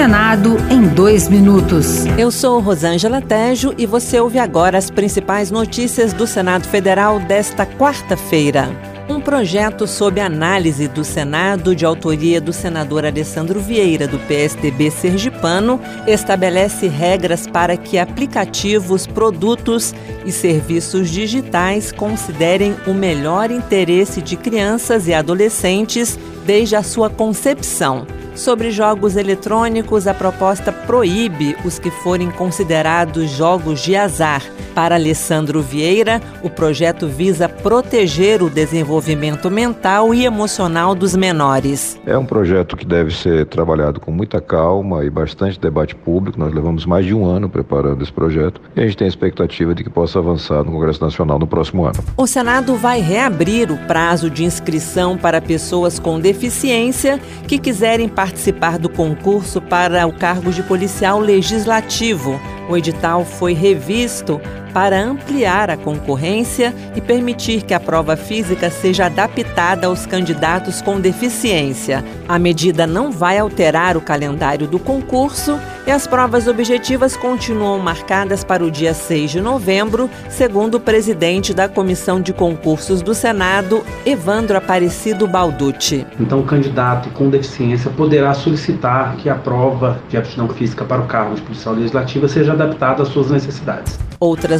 Senado em dois minutos. Eu sou Rosângela Tejo e você ouve agora as principais notícias do Senado Federal desta quarta-feira. Um projeto sob análise do Senado, de autoria do senador Alessandro Vieira, do PSDB sergipano, estabelece regras para que aplicativos, produtos e serviços digitais considerem o melhor interesse de crianças e adolescentes desde a sua concepção. Sobre jogos eletrônicos, a proposta proíbe os que forem considerados jogos de azar. Para Alessandro Vieira, o projeto visa proteger o desenvolvimento mental e emocional dos menores. É um projeto que deve ser trabalhado com muita calma e bastante debate público. Nós levamos mais de um ano preparando esse projeto e a gente tem a expectativa de que possa avançar no Congresso Nacional no próximo ano. O Senado vai reabrir o prazo de inscrição para pessoas com deficiência que quiserem participar do concurso para o cargo de policial legislativo. O edital foi revisto para ampliar a concorrência e permitir que a prova física seja adaptada aos candidatos com deficiência. A medida não vai alterar o calendário do concurso e as provas objetivas continuam marcadas para o dia 6 de novembro, segundo o presidente da Comissão de Concursos do Senado, Evandro Aparecido Balducci. Então, o candidato com deficiência poderá solicitar que a prova de aptidão física para o cargo de policial legislativa seja adaptada às suas necessidades. Outras